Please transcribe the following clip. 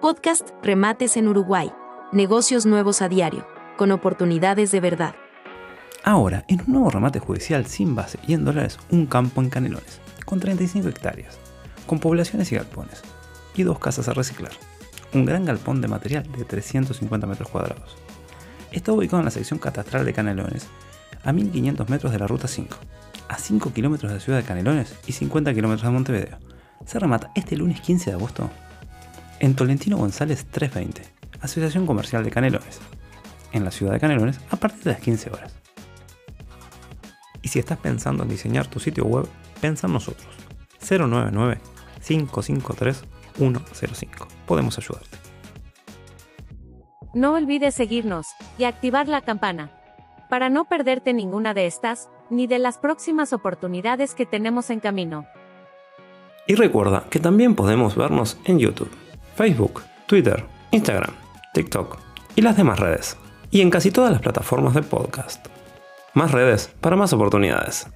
Podcast Remates en Uruguay. Negocios nuevos a diario, con oportunidades de verdad. Ahora, en un nuevo remate judicial sin base y en dólares, un campo en Canelones, con 35 hectáreas, con poblaciones y galpones, y dos casas a reciclar. Un gran galpón de material de 350 metros cuadrados. Está ubicado en la sección catastral de Canelones, a 1500 metros de la Ruta 5, a 5 kilómetros de la ciudad de Canelones y 50 kilómetros de Montevideo. Se remata este lunes 15 de agosto en Tolentino González 320, Asociación Comercial de Canelones, en la ciudad de Canelones a partir de las 15 horas. Y si estás pensando en diseñar tu sitio web, piensa en nosotros. 099-553-105. Podemos ayudarte. No olvides seguirnos y activar la campana para no perderte ninguna de estas, ni de las próximas oportunidades que tenemos en camino. Y recuerda que también podemos vernos en YouTube, Facebook, Twitter, Instagram, TikTok y las demás redes. Y en casi todas las plataformas de podcast. Más redes para más oportunidades.